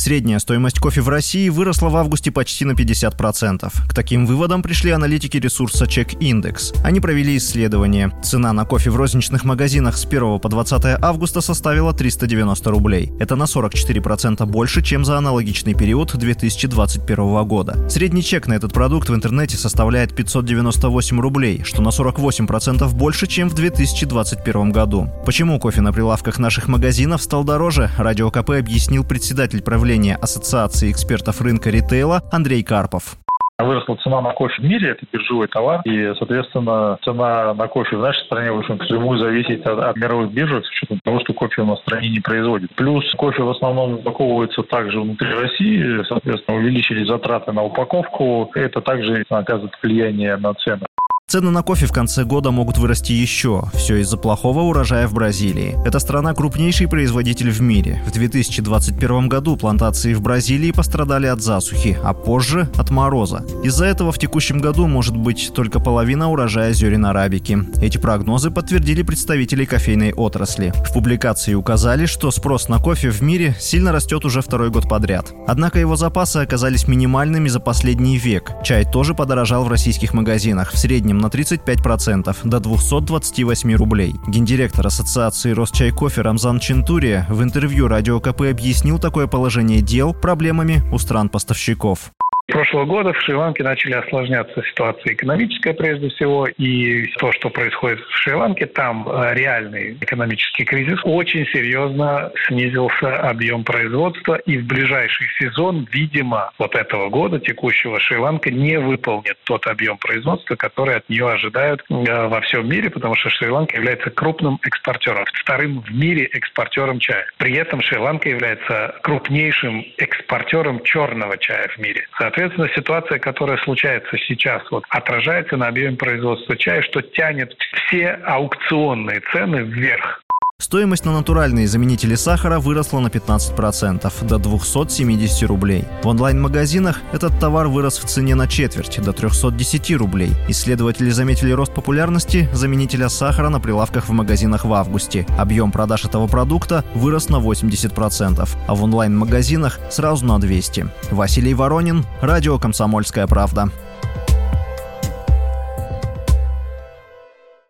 Средняя стоимость кофе в России выросла в августе почти на 50%. К таким выводам пришли аналитики ресурса Check Index. Они провели исследование. Цена на кофе в розничных магазинах с 1 по 20 августа составила 390 рублей. Это на 44% больше, чем за аналогичный период 2021 года. Средний чек на этот продукт в интернете составляет 598 рублей, что на 48% больше, чем в 2021 году. Почему кофе на прилавках наших магазинов стал дороже, Радио КП объяснил председатель правления управления Ассоциации экспертов рынка ритейла Андрей Карпов. Выросла цена на кофе в мире, это биржевой товар, и, соответственно, цена на кофе в нашей стране, общем, напрямую зависит от, от мировых биржек, с учетом того, что кофе у нас в стране не производит. Плюс кофе в основном упаковывается также внутри России, соответственно, увеличились затраты на упаковку, это также оказывает влияние на цены. Цены на кофе в конце года могут вырасти еще. Все из-за плохого урожая в Бразилии. Эта страна крупнейший производитель в мире. В 2021 году плантации в Бразилии пострадали от засухи, а позже от мороза. Из-за этого в текущем году может быть только половина урожая зерен арабики. Эти прогнозы подтвердили представители кофейной отрасли. В публикации указали, что спрос на кофе в мире сильно растет уже второй год подряд. Однако его запасы оказались минимальными за последний век. Чай тоже подорожал в российских магазинах. В среднем на 35% до 228 рублей. Гендиректор Ассоциации Росчайкофе Рамзан Чентурия в интервью Радио КП объяснил такое положение дел проблемами у стран-поставщиков прошлого года в Шри-Ланке начали осложняться ситуация экономическая прежде всего, и то, что происходит в Шри-Ланке, там э, реальный экономический кризис, очень серьезно снизился объем производства, и в ближайший сезон, видимо, вот этого года, текущего, Шри-Ланка не выполнит тот объем производства, который от нее ожидают э, во всем мире, потому что Шри-Ланка является крупным экспортером, вторым в мире экспортером чая. При этом Шри-Ланка является крупнейшим экспортером черного чая в мире. Соответственно, Соответственно, ситуация, которая случается сейчас, вот, отражается на объеме производства чая, что тянет все аукционные цены вверх. Стоимость на натуральные заменители сахара выросла на 15%, до 270 рублей. В онлайн-магазинах этот товар вырос в цене на четверть, до 310 рублей. Исследователи заметили рост популярности заменителя сахара на прилавках в магазинах в августе. Объем продаж этого продукта вырос на 80%, а в онлайн-магазинах сразу на 200. Василий Воронин, Радио «Комсомольская правда».